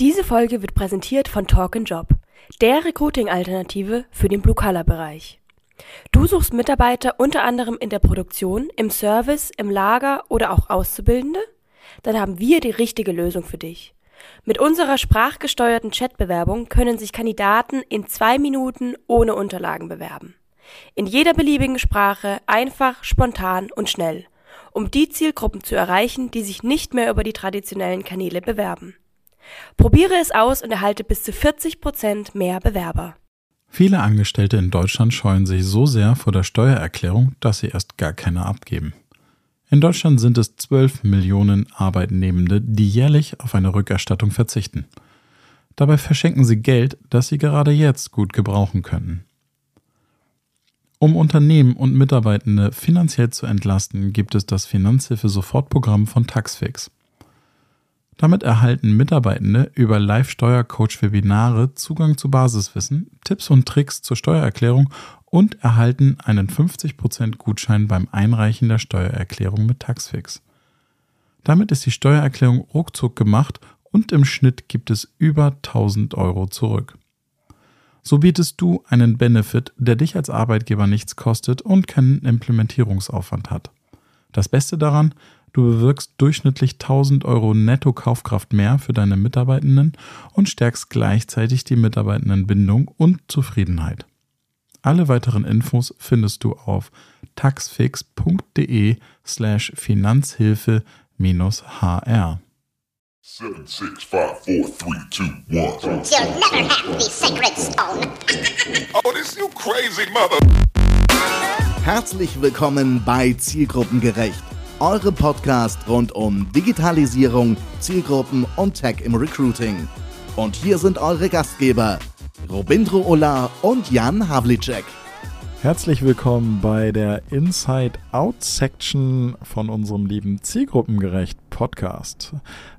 Diese Folge wird präsentiert von Talk Job, der Recruiting-Alternative für den Blue-Color-Bereich. Du suchst Mitarbeiter unter anderem in der Produktion, im Service, im Lager oder auch Auszubildende? Dann haben wir die richtige Lösung für dich. Mit unserer sprachgesteuerten Chatbewerbung können sich Kandidaten in zwei Minuten ohne Unterlagen bewerben. In jeder beliebigen Sprache, einfach, spontan und schnell, um die Zielgruppen zu erreichen, die sich nicht mehr über die traditionellen Kanäle bewerben. Probiere es aus und erhalte bis zu 40 Prozent mehr Bewerber. Viele Angestellte in Deutschland scheuen sich so sehr vor der Steuererklärung, dass sie erst gar keine abgeben. In Deutschland sind es 12 Millionen Arbeitnehmende, die jährlich auf eine Rückerstattung verzichten. Dabei verschenken sie Geld, das sie gerade jetzt gut gebrauchen könnten. Um Unternehmen und Mitarbeitende finanziell zu entlasten, gibt es das Finanzhilfe-Sofortprogramm von Taxfix. Damit erhalten Mitarbeitende über Live-Steuercoach-Webinare Zugang zu Basiswissen, Tipps und Tricks zur Steuererklärung und erhalten einen 50% Gutschein beim Einreichen der Steuererklärung mit Taxfix. Damit ist die Steuererklärung ruckzuck gemacht und im Schnitt gibt es über 1000 Euro zurück. So bietest du einen Benefit, der dich als Arbeitgeber nichts kostet und keinen Implementierungsaufwand hat. Das Beste daran, Du bewirkst durchschnittlich 1000 Euro Netto-Kaufkraft mehr für deine Mitarbeitenden und stärkst gleichzeitig die Mitarbeitendenbindung und Zufriedenheit. Alle weiteren Infos findest du auf taxfix.de slash Finanzhilfe-hr. 7, 6, 5, 4, 3, 2, 1. You'll never have the sacred stone. oh, this you crazy mother. Herzlich willkommen bei Zielgruppengerecht eure Podcast rund um Digitalisierung, Zielgruppen und Tech im Recruiting. Und hier sind eure Gastgeber, Robindro Ola und Jan Havlicek. Herzlich willkommen bei der Inside Out Section von unserem lieben Zielgruppengerecht Podcast.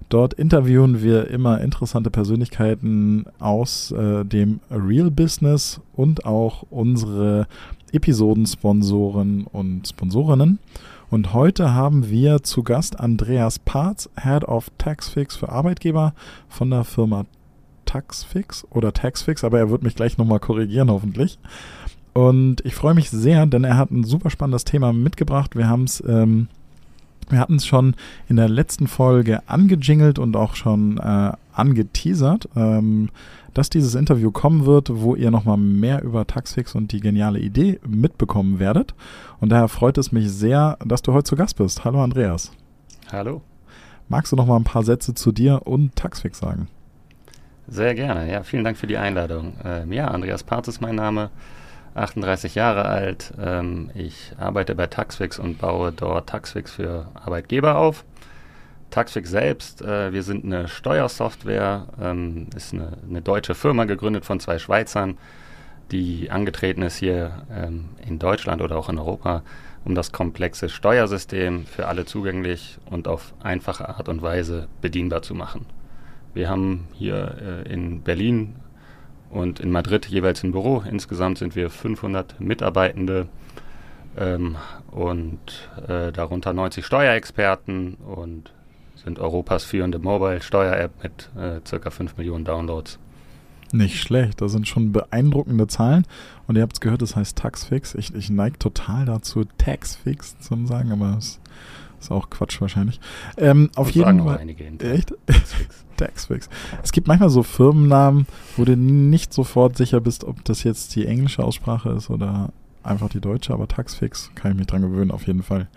Dort interviewen wir immer interessante Persönlichkeiten aus äh, dem Real Business und auch unsere Episodensponsoren und Sponsorinnen. Und heute haben wir zu Gast Andreas Parz, Head of Taxfix für Arbeitgeber von der Firma Taxfix oder Taxfix, aber er wird mich gleich nochmal korrigieren, hoffentlich. Und ich freue mich sehr, denn er hat ein super spannendes Thema mitgebracht. Wir haben es ähm, wir hatten es schon in der letzten Folge angejingelt und auch schon äh, angeteasert, ähm, dass dieses Interview kommen wird, wo ihr nochmal mehr über Taxfix und die geniale Idee mitbekommen werdet. Und daher freut es mich sehr, dass du heute zu Gast bist. Hallo Andreas. Hallo. Magst du noch mal ein paar Sätze zu dir und Taxfix sagen? Sehr gerne. Ja, vielen Dank für die Einladung. Ähm, ja, Andreas Part ist mein Name. 38 Jahre alt. Ähm, ich arbeite bei Taxfix und baue dort Taxfix für Arbeitgeber auf. Taxfix selbst, äh, wir sind eine Steuersoftware, ähm, ist eine, eine, deutsche Firma gegründet von zwei Schweizern, die angetreten ist hier ähm, in Deutschland oder auch in Europa, um das komplexe Steuersystem für alle zugänglich und auf einfache Art und Weise bedienbar zu machen. Wir haben hier äh, in Berlin und in Madrid jeweils ein Büro. Insgesamt sind wir 500 Mitarbeitende ähm, und äh, darunter 90 Steuerexperten und sind Europas führende Mobile-Steuer-App mit äh, circa 5 Millionen Downloads. Nicht schlecht, das sind schon beeindruckende Zahlen. Und ihr habt es gehört, das heißt Taxfix. Ich, ich neige total dazu, Taxfix zu sagen, aber es ist auch Quatsch wahrscheinlich. Ähm, auf Und jeden Fall. Einige Echt? Taxfix. Taxfix. Es gibt manchmal so Firmennamen, wo du nicht sofort sicher bist, ob das jetzt die englische Aussprache ist oder einfach die deutsche, aber Taxfix kann ich mich dran gewöhnen, auf jeden Fall.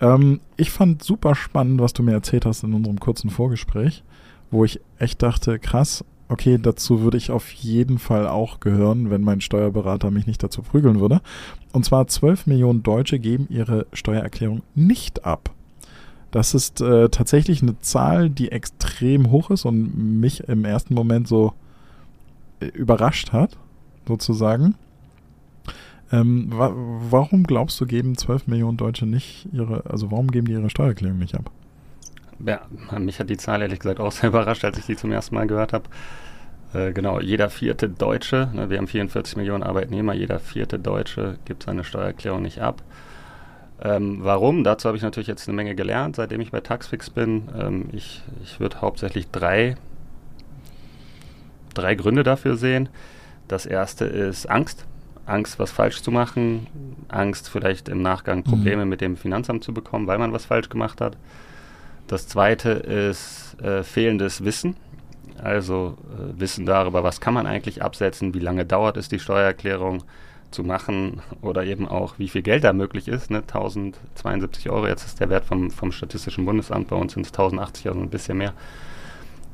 Ähm, ich fand super spannend, was du mir erzählt hast in unserem kurzen Vorgespräch, wo ich echt dachte, krass, okay, dazu würde ich auf jeden Fall auch gehören, wenn mein Steuerberater mich nicht dazu prügeln würde. Und zwar 12 Millionen Deutsche geben ihre Steuererklärung nicht ab. Das ist äh, tatsächlich eine Zahl, die extrem hoch ist und mich im ersten Moment so äh, überrascht hat, sozusagen. Ähm, wa warum glaubst du, geben 12 Millionen Deutsche nicht ihre, also warum geben die ihre Steuererklärung nicht ab? Ja, mich hat die Zahl ehrlich gesagt auch sehr überrascht, als ich die zum ersten Mal gehört habe. Äh, genau, jeder vierte Deutsche, ne, wir haben 44 Millionen Arbeitnehmer, jeder vierte Deutsche gibt seine Steuererklärung nicht ab. Ähm, warum? Dazu habe ich natürlich jetzt eine Menge gelernt, seitdem ich bei Taxfix bin. Ähm, ich ich würde hauptsächlich drei drei Gründe dafür sehen. Das erste ist Angst. Angst, was falsch zu machen, Angst, vielleicht im Nachgang mhm. Probleme mhm. mit dem Finanzamt zu bekommen, weil man was falsch gemacht hat. Das zweite ist äh, fehlendes Wissen, also äh, Wissen darüber, was kann man eigentlich absetzen, wie lange dauert es, die Steuererklärung zu machen oder eben auch, wie viel Geld da möglich ist. Ne? 1072 Euro, jetzt ist der Wert vom, vom Statistischen Bundesamt, bei uns sind es 1080, also ein bisschen mehr.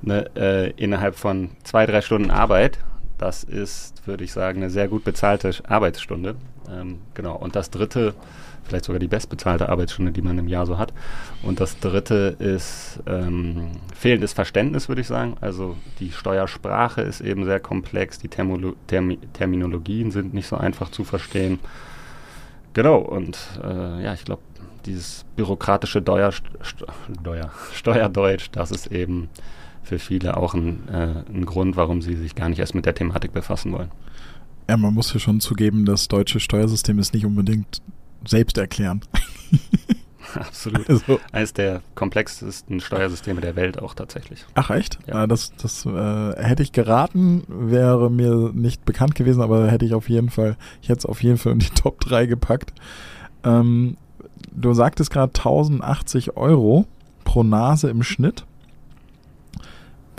Ne? Äh, innerhalb von zwei, drei Stunden Arbeit das ist, würde ich sagen, eine sehr gut bezahlte Arbeitsstunde. Ähm, genau. Und das dritte, vielleicht sogar die bestbezahlte Arbeitsstunde, die man im Jahr so hat. Und das dritte ist ähm, fehlendes Verständnis, würde ich sagen. Also die Steuersprache ist eben sehr komplex, die Termolo Termi Terminologien sind nicht so einfach zu verstehen. Genau, und äh, ja, ich glaube, dieses bürokratische Steuer, Steuer, Steuerdeutsch, das ist eben für viele auch ein, äh, ein Grund, warum sie sich gar nicht erst mit der Thematik befassen wollen. Ja, man muss ja schon zugeben, das deutsche Steuersystem ist nicht unbedingt selbst erklären. Absolut. Also, Eines der komplexesten Steuersysteme der Welt auch tatsächlich. Ach echt? Ja. Ah, das das äh, hätte ich geraten, wäre mir nicht bekannt gewesen, aber hätte ich auf jeden Fall, ich hätte es auf jeden Fall in die Top 3 gepackt. Ähm, du sagtest gerade 1080 Euro pro Nase im Schnitt.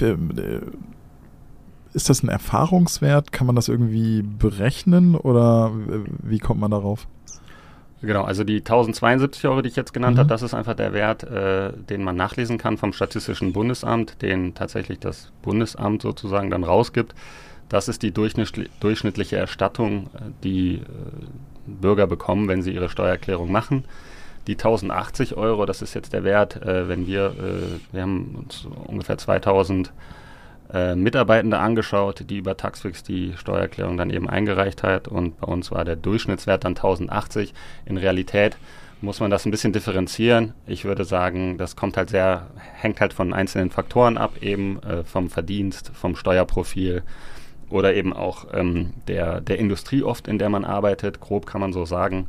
Äh, ist das ein Erfahrungswert? Kann man das irgendwie berechnen oder wie kommt man darauf? Genau, also die 1072 Euro, die ich jetzt genannt mhm. habe, das ist einfach der Wert, äh, den man nachlesen kann vom Statistischen Bundesamt, den tatsächlich das Bundesamt sozusagen dann rausgibt. Das ist die durchschnittliche Erstattung, äh, die äh, Bürger bekommen, wenn sie ihre Steuererklärung machen. Die 1080 Euro, das ist jetzt der Wert, äh, wenn wir, äh, wir haben uns ungefähr 2000 äh, Mitarbeitende angeschaut, die über Taxfix die Steuererklärung dann eben eingereicht hat und bei uns war der Durchschnittswert dann 1080. In Realität muss man das ein bisschen differenzieren. Ich würde sagen, das kommt halt sehr, hängt halt von einzelnen Faktoren ab, eben äh, vom Verdienst, vom Steuerprofil oder eben auch ähm, der, der Industrie oft, in der man arbeitet. Grob kann man so sagen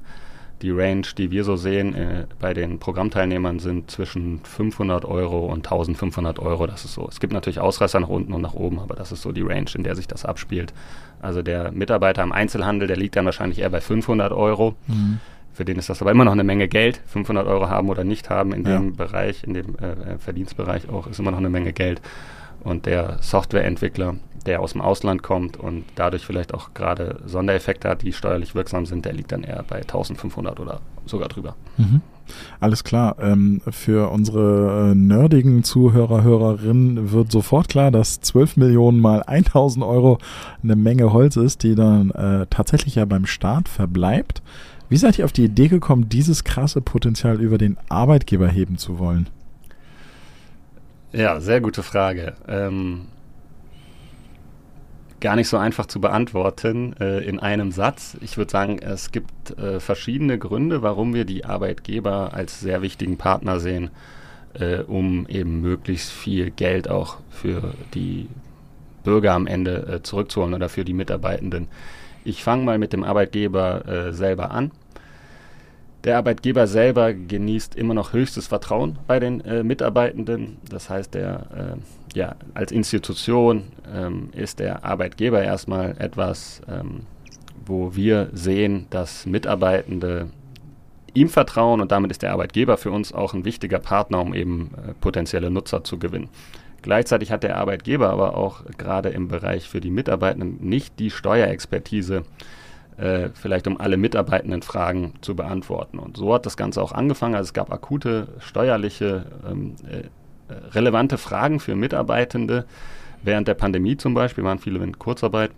die Range, die wir so sehen äh, bei den Programmteilnehmern, sind zwischen 500 Euro und 1500 Euro. Das ist so. Es gibt natürlich Ausreißer nach unten und nach oben, aber das ist so die Range, in der sich das abspielt. Also der Mitarbeiter im Einzelhandel, der liegt dann wahrscheinlich eher bei 500 Euro. Mhm. Für den ist das aber immer noch eine Menge Geld. 500 Euro haben oder nicht haben in ja. dem Bereich, in dem äh, Verdienstbereich auch, ist immer noch eine Menge Geld. Und der Softwareentwickler, der aus dem Ausland kommt und dadurch vielleicht auch gerade Sondereffekte hat, die steuerlich wirksam sind, der liegt dann eher bei 1500 oder sogar drüber. Mhm. Alles klar. Ähm, für unsere äh, nerdigen Zuhörer, Hörerinnen wird sofort klar, dass 12 Millionen mal 1000 Euro eine Menge Holz ist, die dann äh, tatsächlich ja beim Staat verbleibt. Wie seid ihr auf die Idee gekommen, dieses krasse Potenzial über den Arbeitgeber heben zu wollen? Ja, sehr gute Frage. Ähm, gar nicht so einfach zu beantworten äh, in einem Satz. Ich würde sagen, es gibt äh, verschiedene Gründe, warum wir die Arbeitgeber als sehr wichtigen Partner sehen, äh, um eben möglichst viel Geld auch für die Bürger am Ende äh, zurückzuholen oder für die Mitarbeitenden. Ich fange mal mit dem Arbeitgeber äh, selber an. Der Arbeitgeber selber genießt immer noch höchstes Vertrauen bei den äh, Mitarbeitenden. Das heißt, der, ja, als Institution ähm, ist der Arbeitgeber erstmal etwas, ähm, wo wir sehen, dass Mitarbeitende ihm vertrauen und damit ist der Arbeitgeber für uns auch ein wichtiger Partner, um eben äh, potenzielle Nutzer zu gewinnen. Gleichzeitig hat der Arbeitgeber aber auch gerade im Bereich für die Mitarbeitenden nicht die Steuerexpertise, äh, vielleicht um alle mitarbeitenden Fragen zu beantworten. Und so hat das Ganze auch angefangen. Also es gab akute steuerliche, ähm, äh, relevante Fragen für Mitarbeitende. Während der Pandemie zum Beispiel waren viele in Kurzarbeit.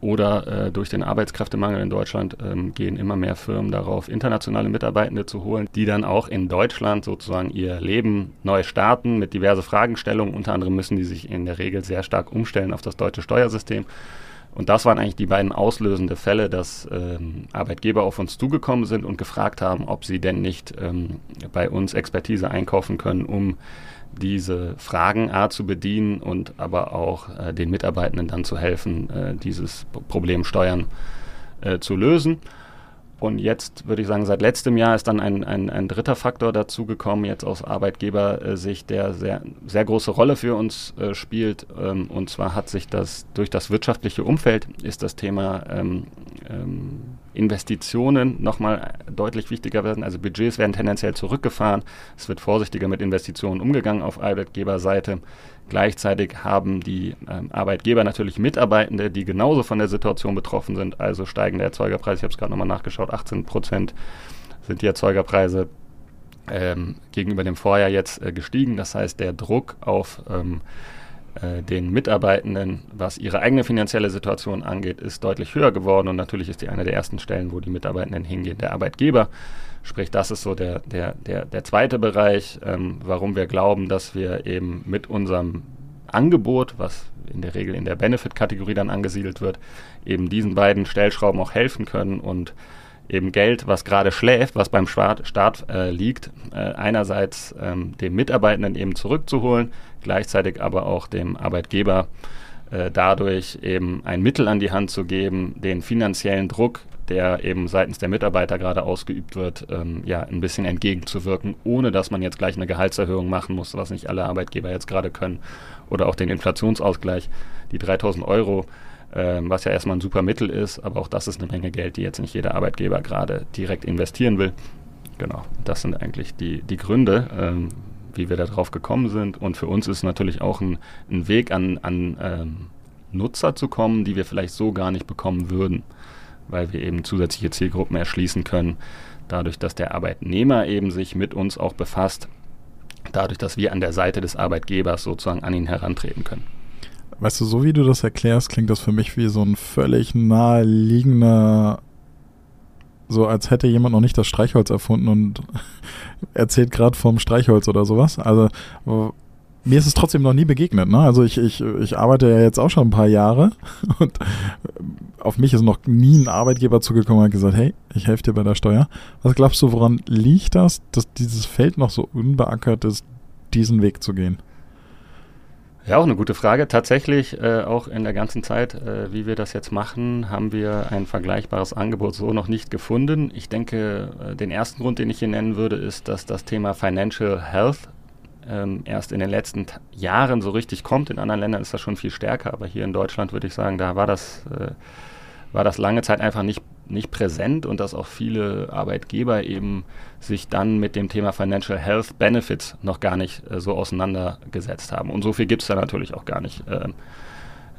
Oder äh, durch den Arbeitskräftemangel in Deutschland ähm, gehen immer mehr Firmen darauf, internationale Mitarbeitende zu holen, die dann auch in Deutschland sozusagen ihr Leben neu starten mit diverse Fragestellungen. Unter anderem müssen die sich in der Regel sehr stark umstellen auf das deutsche Steuersystem. Und das waren eigentlich die beiden auslösende Fälle, dass ähm, Arbeitgeber auf uns zugekommen sind und gefragt haben, ob sie denn nicht ähm, bei uns Expertise einkaufen können, um diese Fragen A zu bedienen und aber auch äh, den Mitarbeitenden dann zu helfen, äh, dieses Problem Steuern äh, zu lösen. Und jetzt würde ich sagen, seit letztem Jahr ist dann ein, ein, ein dritter Faktor dazugekommen, jetzt aus Arbeitgebersicht, der sehr, sehr große Rolle für uns äh, spielt. Ähm, und zwar hat sich das durch das wirtschaftliche Umfeld ist das Thema ähm, ähm, Investitionen nochmal deutlich wichtiger werden. Also Budgets werden tendenziell zurückgefahren. Es wird vorsichtiger mit Investitionen umgegangen auf Arbeitgeberseite. Gleichzeitig haben die ähm, Arbeitgeber natürlich Mitarbeitende, die genauso von der Situation betroffen sind. Also steigende Erzeugerpreise, ich habe es gerade nochmal nachgeschaut, 18 Prozent sind die Erzeugerpreise ähm, gegenüber dem Vorjahr jetzt äh, gestiegen. Das heißt, der Druck auf ähm, äh, den Mitarbeitenden, was ihre eigene finanzielle Situation angeht, ist deutlich höher geworden. Und natürlich ist die eine der ersten Stellen, wo die Mitarbeitenden hingehen, der Arbeitgeber. Sprich, das ist so der, der, der, der zweite Bereich, ähm, warum wir glauben, dass wir eben mit unserem Angebot, was in der Regel in der Benefit-Kategorie dann angesiedelt wird, eben diesen beiden Stellschrauben auch helfen können und eben Geld, was gerade schläft, was beim Staat, äh, liegt, äh, einerseits ähm, dem Mitarbeitenden eben zurückzuholen, gleichzeitig aber auch dem Arbeitgeber äh, dadurch eben ein Mittel an die Hand zu geben, den finanziellen Druck, der eben seitens der Mitarbeiter gerade ausgeübt wird, ähm, ja, ein bisschen entgegenzuwirken, ohne dass man jetzt gleich eine Gehaltserhöhung machen muss, was nicht alle Arbeitgeber jetzt gerade können, oder auch den Inflationsausgleich, die 3000 Euro, ähm, was ja erstmal ein super Mittel ist, aber auch das ist eine Menge Geld, die jetzt nicht jeder Arbeitgeber gerade direkt investieren will. Genau, das sind eigentlich die, die Gründe, ähm, wie wir darauf gekommen sind. Und für uns ist natürlich auch ein, ein Weg an, an ähm, Nutzer zu kommen, die wir vielleicht so gar nicht bekommen würden, weil wir eben zusätzliche Zielgruppen erschließen können, dadurch, dass der Arbeitnehmer eben sich mit uns auch befasst, dadurch, dass wir an der Seite des Arbeitgebers sozusagen an ihn herantreten können. Weißt du, so wie du das erklärst, klingt das für mich wie so ein völlig naheliegender so als hätte jemand noch nicht das Streichholz erfunden und erzählt gerade vom Streichholz oder sowas. Also mir ist es trotzdem noch nie begegnet. Ne? Also ich, ich, ich arbeite ja jetzt auch schon ein paar Jahre und auf mich ist noch nie ein Arbeitgeber zugekommen und hat gesagt, hey, ich helfe dir bei der Steuer. Was glaubst du, woran liegt das, dass dieses Feld noch so unbeackert ist, diesen Weg zu gehen? Ja, auch eine gute Frage. Tatsächlich, äh, auch in der ganzen Zeit, äh, wie wir das jetzt machen, haben wir ein vergleichbares Angebot so noch nicht gefunden. Ich denke, äh, den ersten Grund, den ich hier nennen würde, ist, dass das Thema Financial Health ähm, erst in den letzten Jahren so richtig kommt. In anderen Ländern ist das schon viel stärker, aber hier in Deutschland würde ich sagen, da war das, äh, war das lange Zeit einfach nicht nicht präsent und dass auch viele Arbeitgeber eben sich dann mit dem Thema Financial Health Benefits noch gar nicht äh, so auseinandergesetzt haben. Und so viel gibt es da natürlich auch gar nicht äh,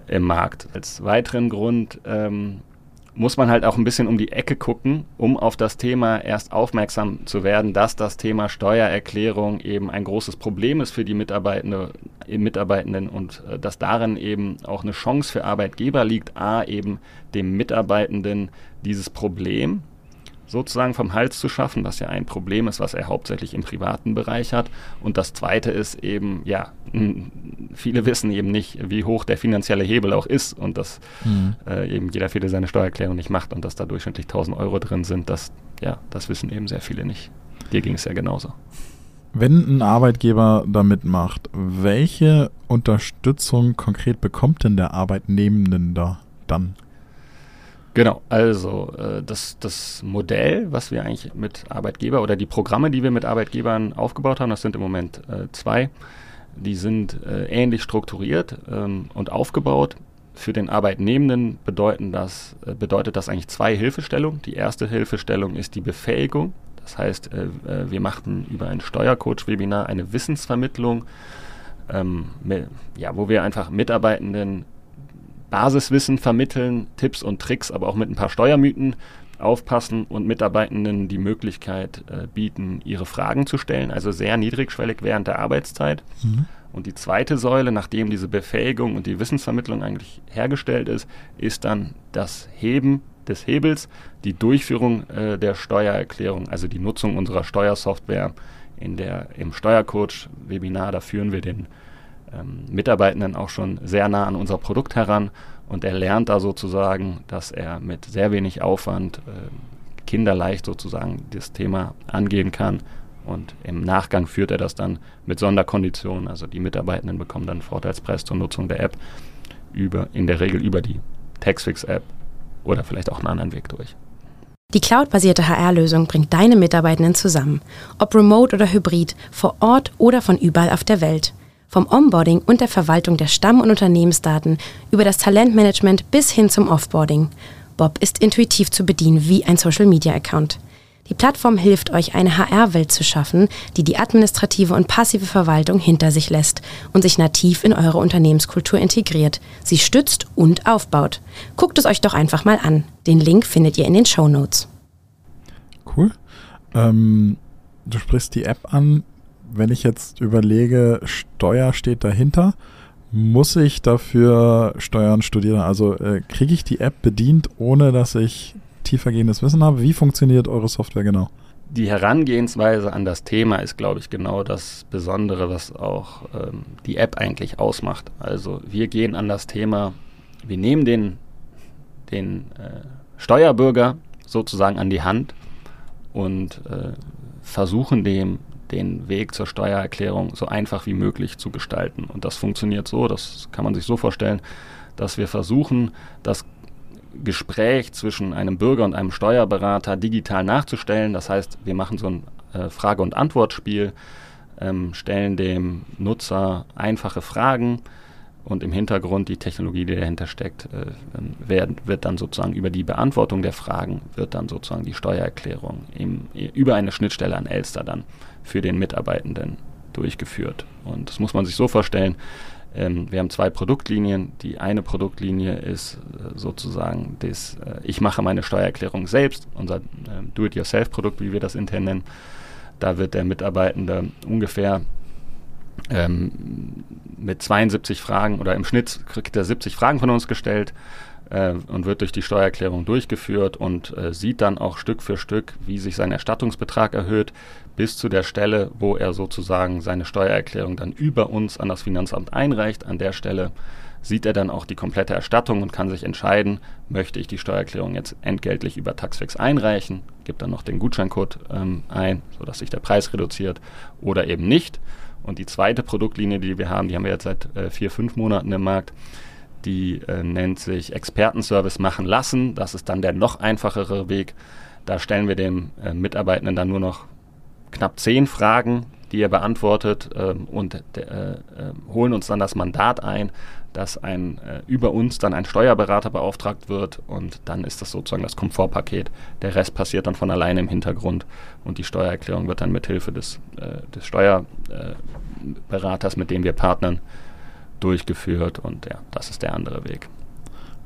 im Markt. Als weiteren Grund ähm, muss man halt auch ein bisschen um die Ecke gucken, um auf das Thema erst aufmerksam zu werden, dass das Thema Steuererklärung eben ein großes Problem ist für die Mitarbeitende, äh, Mitarbeitenden und äh, dass darin eben auch eine Chance für Arbeitgeber liegt, a eben dem Mitarbeitenden dieses Problem sozusagen vom Hals zu schaffen, was ja ein Problem ist, was er hauptsächlich im privaten Bereich hat. Und das Zweite ist eben, ja, viele wissen eben nicht, wie hoch der finanzielle Hebel auch ist und dass mhm. äh, eben jeder viele seine Steuererklärung nicht macht und dass da durchschnittlich 1000 Euro drin sind, das, ja, das wissen eben sehr viele nicht. Dir ging es ja genauso. Wenn ein Arbeitgeber da mitmacht, welche Unterstützung konkret bekommt denn der Arbeitnehmenden da dann? Genau, also äh, das, das Modell, was wir eigentlich mit Arbeitgeber oder die Programme, die wir mit Arbeitgebern aufgebaut haben, das sind im Moment äh, zwei, die sind äh, ähnlich strukturiert ähm, und aufgebaut. Für den Arbeitnehmenden bedeuten das, äh, bedeutet das eigentlich zwei Hilfestellungen. Die erste Hilfestellung ist die Befähigung. Das heißt, äh, äh, wir machten über ein Steuercoach-Webinar eine Wissensvermittlung, ähm, mit, ja, wo wir einfach Mitarbeitenden Basiswissen vermitteln, Tipps und Tricks, aber auch mit ein paar Steuermythen aufpassen und Mitarbeitenden die Möglichkeit äh, bieten, ihre Fragen zu stellen, also sehr niedrigschwellig während der Arbeitszeit. Mhm. Und die zweite Säule, nachdem diese Befähigung und die Wissensvermittlung eigentlich hergestellt ist, ist dann das Heben des Hebels, die Durchführung äh, der Steuererklärung, also die Nutzung unserer Steuersoftware in der, im Steuercoach-Webinar. Da führen wir den ähm, Mitarbeitenden auch schon sehr nah an unser Produkt heran und er lernt da sozusagen, dass er mit sehr wenig Aufwand äh, kinderleicht sozusagen das Thema angehen kann und im Nachgang führt er das dann mit Sonderkonditionen. Also die Mitarbeitenden bekommen dann Vorteilspreis zur Nutzung der App über, in der Regel über die Taxfix-App oder vielleicht auch einen anderen Weg durch. Die cloudbasierte HR-Lösung bringt deine Mitarbeitenden zusammen, ob remote oder hybrid, vor Ort oder von überall auf der Welt. Vom Onboarding und der Verwaltung der Stamm- und Unternehmensdaten über das Talentmanagement bis hin zum Offboarding. Bob ist intuitiv zu bedienen wie ein Social-Media-Account. Die Plattform hilft euch, eine HR-Welt zu schaffen, die die administrative und passive Verwaltung hinter sich lässt und sich nativ in eure Unternehmenskultur integriert, sie stützt und aufbaut. Guckt es euch doch einfach mal an. Den Link findet ihr in den Show Notes. Cool. Ähm, du sprichst die App an. Wenn ich jetzt überlege, Steuer steht dahinter, muss ich dafür Steuern studieren? Also äh, kriege ich die App bedient, ohne dass ich tiefergehendes Wissen habe. Wie funktioniert eure Software genau? Die Herangehensweise an das Thema ist, glaube ich, genau das Besondere, was auch ähm, die App eigentlich ausmacht. Also wir gehen an das Thema, wir nehmen den, den äh, Steuerbürger sozusagen an die Hand und äh, versuchen dem den Weg zur Steuererklärung so einfach wie möglich zu gestalten. Und das funktioniert so, das kann man sich so vorstellen, dass wir versuchen, das Gespräch zwischen einem Bürger und einem Steuerberater digital nachzustellen. Das heißt, wir machen so ein äh, Frage- und Antwortspiel, ähm, stellen dem Nutzer einfache Fragen und im Hintergrund die Technologie, die dahinter steckt, äh, ähm, wird, wird, dann sozusagen über die Beantwortung der Fragen, wird dann sozusagen die Steuererklärung im, über eine Schnittstelle an Elster dann für den Mitarbeitenden durchgeführt. Und das muss man sich so vorstellen, ähm, wir haben zwei Produktlinien. Die eine Produktlinie ist äh, sozusagen das, äh, ich mache meine Steuererklärung selbst, unser äh, Do-it-yourself-Produkt, wie wir das intern nennen. Da wird der Mitarbeitende ungefähr ähm, mit 72 Fragen oder im Schnitt kriegt er 70 Fragen von uns gestellt äh, und wird durch die Steuererklärung durchgeführt und äh, sieht dann auch Stück für Stück, wie sich sein Erstattungsbetrag erhöht, bis zu der Stelle, wo er sozusagen seine Steuererklärung dann über uns an das Finanzamt einreicht. An der Stelle sieht er dann auch die komplette Erstattung und kann sich entscheiden, möchte ich die Steuererklärung jetzt entgeltlich über Taxfix einreichen, gibt dann noch den Gutscheincode ähm, ein, sodass sich der Preis reduziert oder eben nicht. Und die zweite Produktlinie, die wir haben, die haben wir jetzt seit äh, vier, fünf Monaten im Markt, die äh, nennt sich Expertenservice machen lassen. Das ist dann der noch einfachere Weg. Da stellen wir dem äh, Mitarbeitenden dann nur noch knapp zehn Fragen, die er beantwortet ähm, und äh, äh, holen uns dann das Mandat ein, dass ein äh, über uns dann ein Steuerberater beauftragt wird und dann ist das sozusagen das Komfortpaket. Der Rest passiert dann von alleine im Hintergrund und die Steuererklärung wird dann mit Hilfe des, äh, des Steuerberaters, mit dem wir partnern, durchgeführt und ja, das ist der andere Weg.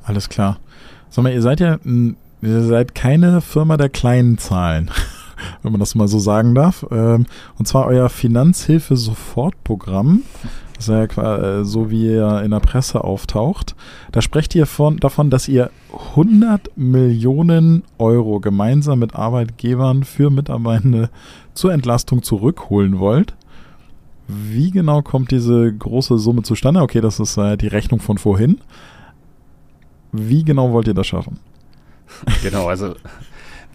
Alles klar. Sag mal, ihr seid ja, ihr seid keine Firma der kleinen Zahlen. Wenn man das mal so sagen darf. Ähm, und zwar euer Finanzhilfe-Sofortprogramm. Das ist ja äh, so, wie ihr in der Presse auftaucht. Da sprecht ihr von, davon, dass ihr 100 Millionen Euro gemeinsam mit Arbeitgebern für Mitarbeitende zur Entlastung zurückholen wollt. Wie genau kommt diese große Summe zustande? Okay, das ist äh, die Rechnung von vorhin. Wie genau wollt ihr das schaffen? Genau, also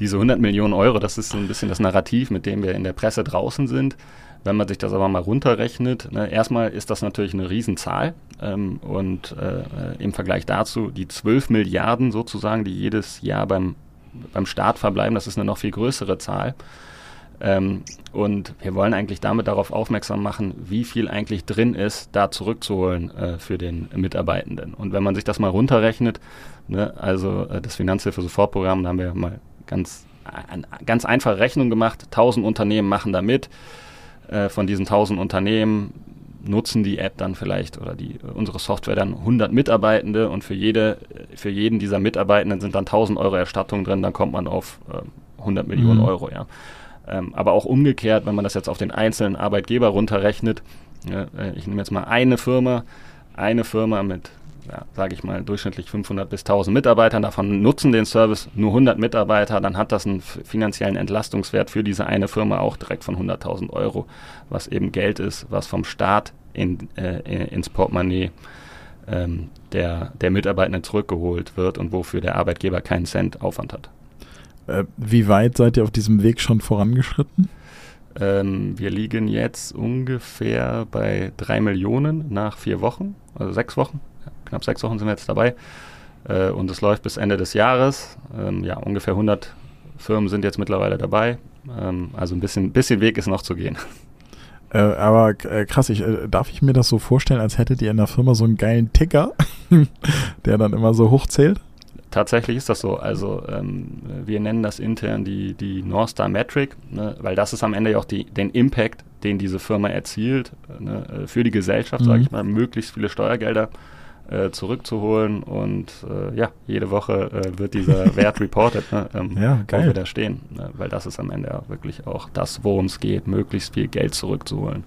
diese 100 Millionen Euro, das ist so ein bisschen das Narrativ, mit dem wir in der Presse draußen sind. Wenn man sich das aber mal runterrechnet, ne, erstmal ist das natürlich eine Riesenzahl ähm, und äh, im Vergleich dazu die 12 Milliarden sozusagen, die jedes Jahr beim, beim Staat verbleiben, das ist eine noch viel größere Zahl. Ähm, und wir wollen eigentlich damit darauf aufmerksam machen, wie viel eigentlich drin ist, da zurückzuholen äh, für den Mitarbeitenden. Und wenn man sich das mal runterrechnet, ne, also äh, das Finanzhilfe-Sofortprogramm, da haben wir mal ganz, eine ganz einfache Rechnung gemacht. 1000 Unternehmen machen da mit. Äh, von diesen 1000 Unternehmen nutzen die App dann vielleicht oder die, unsere Software dann 100 Mitarbeitende und für, jede, für jeden dieser Mitarbeitenden sind dann 1000 Euro Erstattung drin, dann kommt man auf äh, 100 Millionen mhm. Euro. Ja. Ähm, aber auch umgekehrt, wenn man das jetzt auf den einzelnen Arbeitgeber runterrechnet, äh, ich nehme jetzt mal eine Firma, eine Firma mit ja, sage ich mal, durchschnittlich 500 bis 1000 Mitarbeitern. Davon nutzen den Service nur 100 Mitarbeiter. Dann hat das einen finanziellen Entlastungswert für diese eine Firma auch direkt von 100.000 Euro, was eben Geld ist, was vom Staat in, äh, ins Portemonnaie ähm, der, der Mitarbeitenden zurückgeholt wird und wofür der Arbeitgeber keinen Cent Aufwand hat. Äh, wie weit seid ihr auf diesem Weg schon vorangeschritten? Ähm, wir liegen jetzt ungefähr bei drei Millionen nach vier Wochen, also sechs Wochen knapp sechs Wochen sind wir jetzt dabei. Äh, und es läuft bis Ende des Jahres. Ähm, ja, ungefähr 100 Firmen sind jetzt mittlerweile dabei. Ähm, also ein bisschen, bisschen Weg ist noch zu gehen. Äh, aber äh, krass, ich, äh, darf ich mir das so vorstellen, als hättet ihr in der Firma so einen geilen Ticker, der dann immer so hochzählt? Tatsächlich ist das so. Also ähm, wir nennen das intern die, die North Star Metric, ne, weil das ist am Ende ja auch die, den Impact, den diese Firma erzielt ne, äh, für die Gesellschaft, mhm. sage ich mal, möglichst viele Steuergelder äh, zurückzuholen und äh, ja, jede Woche äh, wird dieser Wert reported, ne, ähm, ja, geil. wo wir da stehen, ne, weil das ist am Ende ja wirklich auch das, worum es geht, möglichst viel Geld zurückzuholen.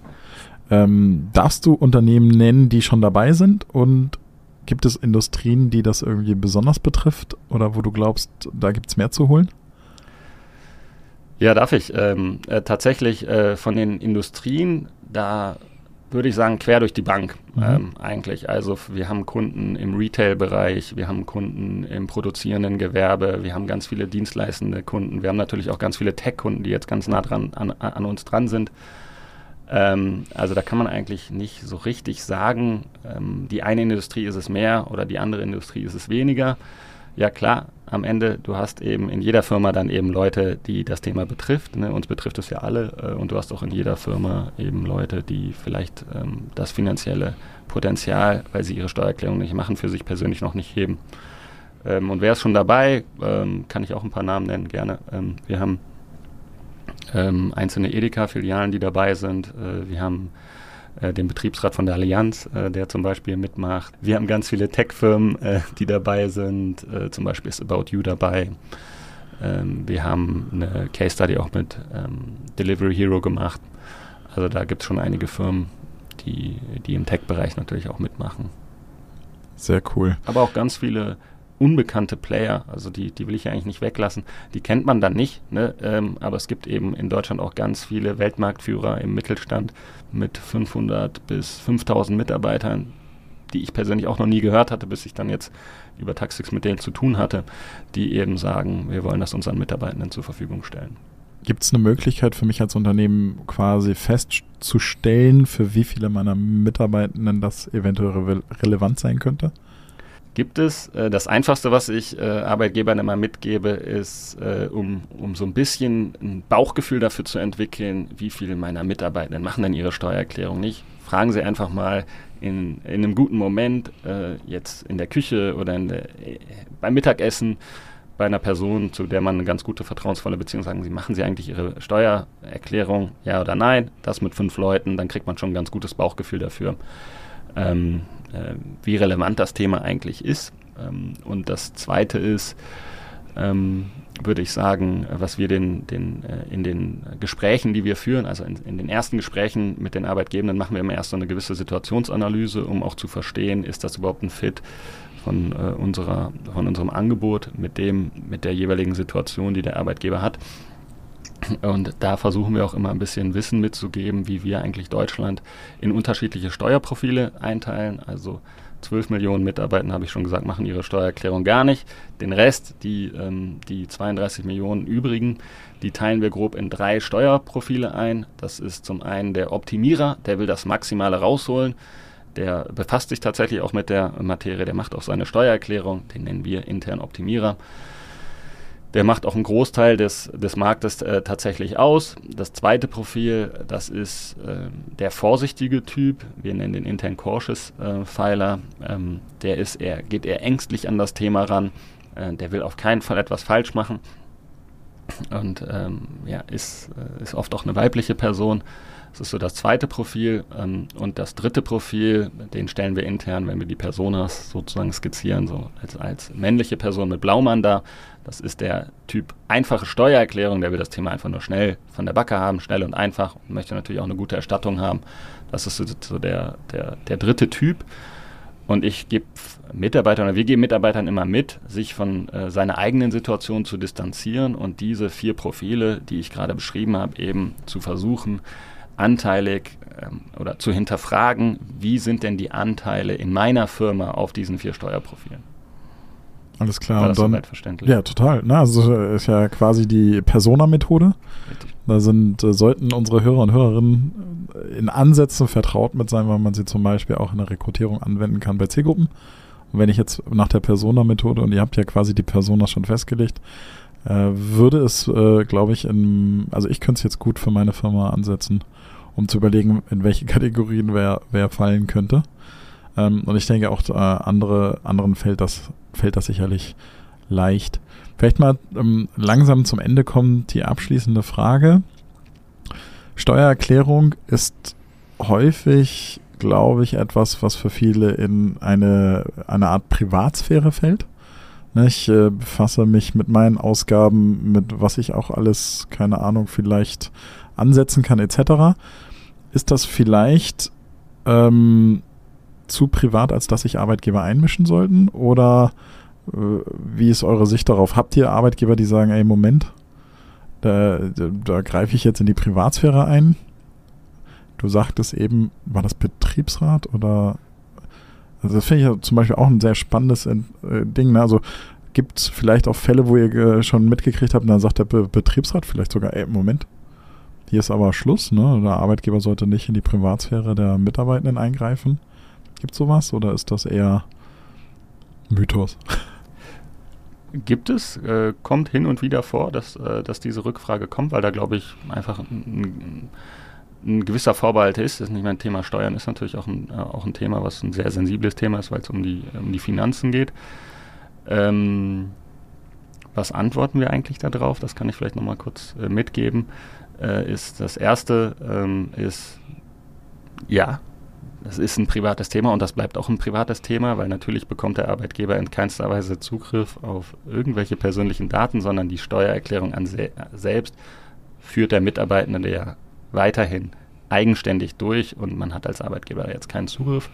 Ähm, darfst du Unternehmen nennen, die schon dabei sind und gibt es Industrien, die das irgendwie besonders betrifft oder wo du glaubst, da gibt es mehr zu holen? Ja, darf ich. Ähm, äh, tatsächlich äh, von den Industrien, da würde ich sagen, quer durch die Bank mhm. ähm, eigentlich. Also wir haben Kunden im Retail-Bereich, wir haben Kunden im produzierenden Gewerbe, wir haben ganz viele dienstleistende Kunden, wir haben natürlich auch ganz viele Tech-Kunden, die jetzt ganz nah dran an, an uns dran sind. Ähm, also da kann man eigentlich nicht so richtig sagen, ähm, die eine Industrie ist es mehr oder die andere Industrie ist es weniger. Ja klar, am Ende, du hast eben in jeder Firma dann eben Leute, die das Thema betrifft. Ne? Uns betrifft es ja alle. Äh, und du hast auch in jeder Firma eben Leute, die vielleicht ähm, das finanzielle Potenzial, weil sie ihre Steuererklärung nicht machen, für sich persönlich noch nicht heben. Ähm, und wer ist schon dabei? Ähm, kann ich auch ein paar Namen nennen, gerne. Ähm, wir haben ähm, einzelne Edeka-Filialen, die dabei sind. Äh, wir haben äh, den Betriebsrat von der Allianz, äh, der zum Beispiel mitmacht. Wir haben ganz viele Tech-Firmen, äh, die dabei sind. Äh, zum Beispiel ist About You dabei. Ähm, wir haben eine Case Study auch mit ähm, Delivery Hero gemacht. Also da gibt es schon einige Firmen, die, die im Tech-Bereich natürlich auch mitmachen. Sehr cool. Aber auch ganz viele unbekannte Player, also die, die will ich ja eigentlich nicht weglassen, die kennt man dann nicht, ne? ähm, aber es gibt eben in Deutschland auch ganz viele Weltmarktführer im Mittelstand mit 500 bis 5000 Mitarbeitern, die ich persönlich auch noch nie gehört hatte, bis ich dann jetzt über Taxix mit denen zu tun hatte, die eben sagen, wir wollen das unseren Mitarbeitenden zur Verfügung stellen. Gibt es eine Möglichkeit für mich als Unternehmen quasi festzustellen, für wie viele meiner Mitarbeitenden das eventuell re relevant sein könnte? Gibt es. Äh, das Einfachste, was ich äh, Arbeitgebern immer mitgebe, ist, äh, um, um so ein bisschen ein Bauchgefühl dafür zu entwickeln, wie viele meiner Mitarbeitenden machen denn ihre Steuererklärung nicht. Fragen Sie einfach mal in, in einem guten Moment, jetzt in der Küche oder der, beim Mittagessen, bei einer Person, zu der man eine ganz gute vertrauensvolle Beziehung sagen, Sie machen Sie eigentlich Ihre Steuererklärung, ja oder nein? Das mit fünf Leuten, dann kriegt man schon ein ganz gutes Bauchgefühl dafür. Ähm, äh, wie relevant das Thema eigentlich ist. Ähm, und das Zweite ist, ähm, würde ich sagen, was wir den, den, äh, in den Gesprächen, die wir führen, also in, in, den ersten Gesprächen mit den Arbeitgebenden, machen wir immer erst so eine gewisse Situationsanalyse, um auch zu verstehen, ist das überhaupt ein Fit von, äh, unserer, von unserem Angebot mit, dem, mit der jeweiligen Situation, die der Arbeitgeber hat. Und da versuchen wir auch immer ein bisschen Wissen mitzugeben, wie wir eigentlich Deutschland in unterschiedliche Steuerprofile einteilen. Also 12 Millionen Mitarbeiter, habe ich schon gesagt, machen ihre Steuererklärung gar nicht. Den Rest, die, ähm, die 32 Millionen übrigen, die teilen wir grob in drei Steuerprofile ein. Das ist zum einen der Optimierer, der will das Maximale rausholen. Der befasst sich tatsächlich auch mit der Materie, der macht auch seine Steuererklärung, den nennen wir intern Optimierer. Der macht auch einen Großteil des, des Marktes äh, tatsächlich aus. Das zweite Profil, das ist äh, der vorsichtige Typ. Wir nennen den intern cautious äh, Pfeiler. Ähm, der ist eher, geht eher ängstlich an das Thema ran. Äh, der will auf keinen Fall etwas falsch machen. Und ähm, ja, ist, äh, ist oft auch eine weibliche Person. Das ist so das zweite Profil. Ähm, und das dritte Profil, den stellen wir intern, wenn wir die Personas sozusagen skizzieren, so als, als männliche Person mit Blaumann da. Das ist der Typ einfache Steuererklärung, der will das Thema einfach nur schnell von der Backe haben, schnell und einfach und möchte natürlich auch eine gute Erstattung haben. Das ist so der, der, der dritte Typ. Und ich gebe Mitarbeitern oder wir geben Mitarbeitern immer mit, sich von äh, seiner eigenen Situation zu distanzieren und diese vier Profile, die ich gerade beschrieben habe, eben zu versuchen, anteilig ähm, oder zu hinterfragen, wie sind denn die Anteile in meiner Firma auf diesen vier Steuerprofilen. Alles klar. War das und dann, verständlich? Ja, total. Na, also ist ja quasi die Persona-Methode. Da sind, äh, sollten unsere Hörer und Hörerinnen äh, in Ansätzen vertraut mit sein, weil man sie zum Beispiel auch in der Rekrutierung anwenden kann bei Zielgruppen. Und wenn ich jetzt nach der Persona-Methode, und ihr habt ja quasi die Persona schon festgelegt, äh, würde es, äh, glaube ich, in, also ich könnte es jetzt gut für meine Firma ansetzen, um zu überlegen, in welche Kategorien wer, wer fallen könnte. Ähm, und ich denke auch äh, andere, anderen fällt das, fällt das sicherlich leicht. Vielleicht mal ähm, langsam zum Ende kommt die abschließende Frage. Steuererklärung ist häufig, glaube ich, etwas, was für viele in eine, eine Art Privatsphäre fällt. Ne, ich äh, befasse mich mit meinen Ausgaben, mit was ich auch alles, keine Ahnung, vielleicht ansetzen kann, etc. Ist das vielleicht ähm, zu privat, als dass sich Arbeitgeber einmischen sollten? Oder äh, wie ist eure Sicht darauf? Habt ihr Arbeitgeber, die sagen, ey, Moment, da, da, da greife ich jetzt in die Privatsphäre ein? Du sagtest eben, war das Betriebsrat oder also das finde ich ja zum Beispiel auch ein sehr spannendes äh, Ding. Ne? Also gibt es vielleicht auch Fälle, wo ihr äh, schon mitgekriegt habt, und dann sagt der Be Betriebsrat vielleicht sogar, ey, Moment, hier ist aber Schluss, ne? Der Arbeitgeber sollte nicht in die Privatsphäre der Mitarbeitenden eingreifen. Gibt es sowas oder ist das eher Mythos? Gibt es, äh, kommt hin und wieder vor, dass, äh, dass diese Rückfrage kommt, weil da glaube ich einfach ein, ein gewisser Vorbehalt ist. Das ist nicht mein Thema Steuern, ist natürlich auch ein, äh, auch ein Thema, was ein sehr sensibles Thema ist, weil es um die, um die Finanzen geht. Ähm, was antworten wir eigentlich darauf? Das kann ich vielleicht nochmal kurz äh, mitgeben. Äh, ist das erste ähm, ist ja, das ist ein privates Thema und das bleibt auch ein privates Thema, weil natürlich bekommt der Arbeitgeber in keinster Weise Zugriff auf irgendwelche persönlichen Daten, sondern die Steuererklärung an se selbst führt der Mitarbeitende ja weiterhin eigenständig durch und man hat als Arbeitgeber jetzt keinen Zugriff.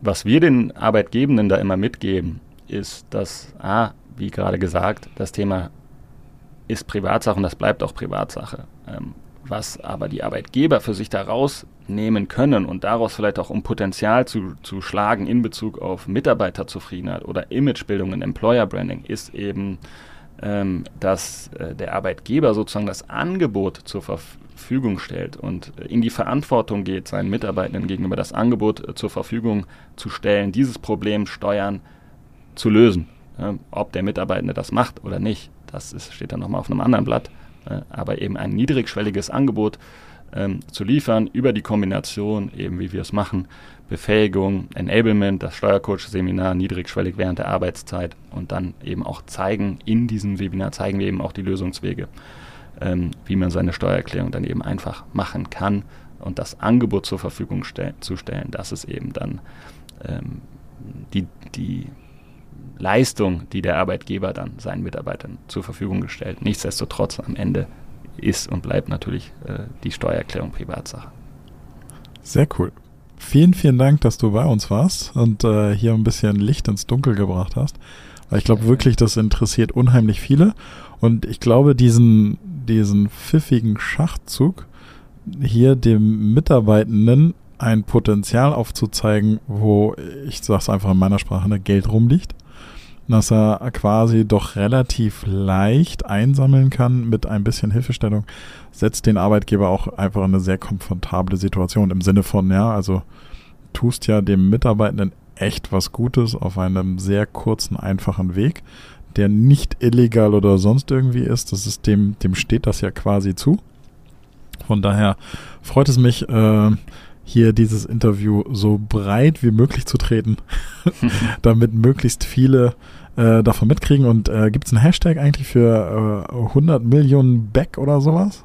Was wir den Arbeitgebenden da immer mitgeben, ist, dass, ah, wie gerade gesagt, das Thema ist Privatsache und das bleibt auch Privatsache. Ähm, was aber die Arbeitgeber für sich da rausnehmen können und daraus vielleicht auch um Potenzial zu, zu schlagen in Bezug auf Mitarbeiterzufriedenheit oder Imagebildung und Employer Branding, ist eben, ähm, dass äh, der Arbeitgeber sozusagen das Angebot zur Verfügung stellt und in die Verantwortung geht, seinen Mitarbeitenden gegenüber das Angebot äh, zur Verfügung zu stellen, dieses Problem Steuern zu lösen. ob der Mitarbeitende das macht oder nicht, das ist, steht dann nochmal auf einem anderen Blatt. Äh, aber eben ein niedrigschwelliges Angebot ähm, zu liefern über die Kombination, eben wie wir es machen, Befähigung, Enablement, das Steuercoach-Seminar niedrigschwellig während der Arbeitszeit und dann eben auch zeigen, in diesem Webinar zeigen wir eben auch die Lösungswege ähm, wie man seine Steuererklärung dann eben einfach machen kann und das Angebot zur Verfügung stell zu stellen, das ist eben dann ähm, die, die Leistung, die der Arbeitgeber dann seinen Mitarbeitern zur Verfügung gestellt. Nichtsdestotrotz am Ende ist und bleibt natürlich äh, die Steuererklärung Privatsache. Sehr cool. Vielen, vielen Dank, dass du bei uns warst und äh, hier ein bisschen Licht ins Dunkel gebracht hast. Weil ich glaube wirklich, das interessiert unheimlich viele. Und ich glaube, diesen, diesen pfiffigen Schachzug, hier dem Mitarbeitenden ein Potenzial aufzuzeigen, wo, ich sag's einfach in meiner Sprache, ne, Geld rumliegt, dass er quasi doch relativ leicht einsammeln kann mit ein bisschen Hilfestellung, setzt den Arbeitgeber auch einfach in eine sehr komfortable Situation im Sinne von, ja, also tust ja dem Mitarbeitenden echt was Gutes auf einem sehr kurzen, einfachen Weg der nicht illegal oder sonst irgendwie ist. Das ist dem, dem steht das ja quasi zu. Von daher freut es mich, äh, hier dieses Interview so breit wie möglich zu treten, damit möglichst viele äh, davon mitkriegen. Und äh, gibt es einen Hashtag eigentlich für äh, 100 Millionen Back oder sowas?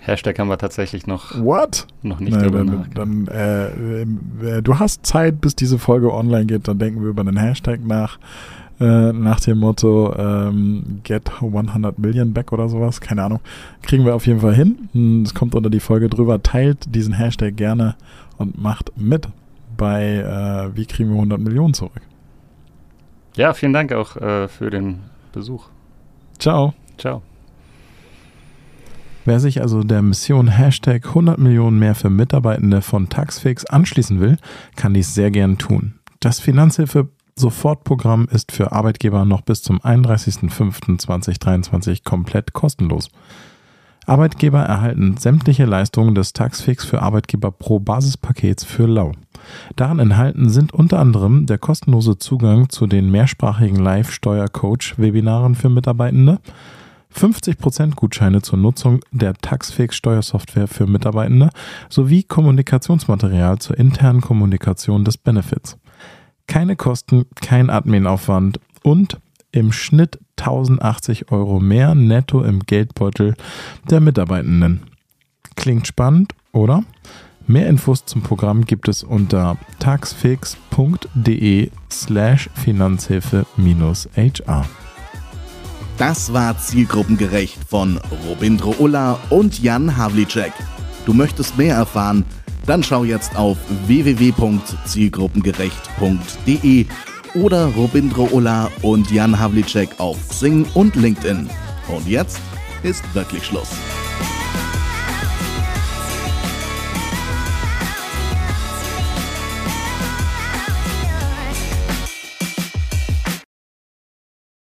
Hashtag haben wir tatsächlich noch, What? noch nicht nee, dann, dann äh, äh, Du hast Zeit, bis diese Folge online geht, dann denken wir über den Hashtag nach. Äh, nach dem Motto ähm, Get 100 Million Back oder sowas. Keine Ahnung. Kriegen wir auf jeden Fall hin. Hm, es kommt unter die Folge drüber. Teilt diesen Hashtag gerne und macht mit bei äh, Wie kriegen wir 100 Millionen zurück. Ja, vielen Dank auch äh, für den Besuch. Ciao. Ciao. Wer sich also der Mission Hashtag 100 Millionen mehr für Mitarbeitende von Taxfix anschließen will, kann dies sehr gern tun. Das Finanzhilfe Sofortprogramm ist für Arbeitgeber noch bis zum 31.05.2023 komplett kostenlos. Arbeitgeber erhalten sämtliche Leistungen des Taxfix für Arbeitgeber pro Basispakets für lau. Daran enthalten sind unter anderem der kostenlose Zugang zu den mehrsprachigen Live-Steuer-Coach-Webinaren für Mitarbeitende, 50% Gutscheine zur Nutzung der Taxfix Steuersoftware für Mitarbeitende sowie Kommunikationsmaterial zur internen Kommunikation des Benefits. Keine Kosten, kein Adminaufwand und im Schnitt 1080 Euro mehr netto im Geldbeutel der Mitarbeitenden. Klingt spannend, oder? Mehr Infos zum Programm gibt es unter taxfix.de slash Finanzhilfe-HR. Das war zielgruppengerecht von Robindro Ulla und Jan Havlicek. Du möchtest mehr erfahren? Dann schau jetzt auf www.zielgruppengerecht.de oder Robindro Ulla und Jan Havlicek auf Sing und LinkedIn. Und jetzt ist wirklich Schluss.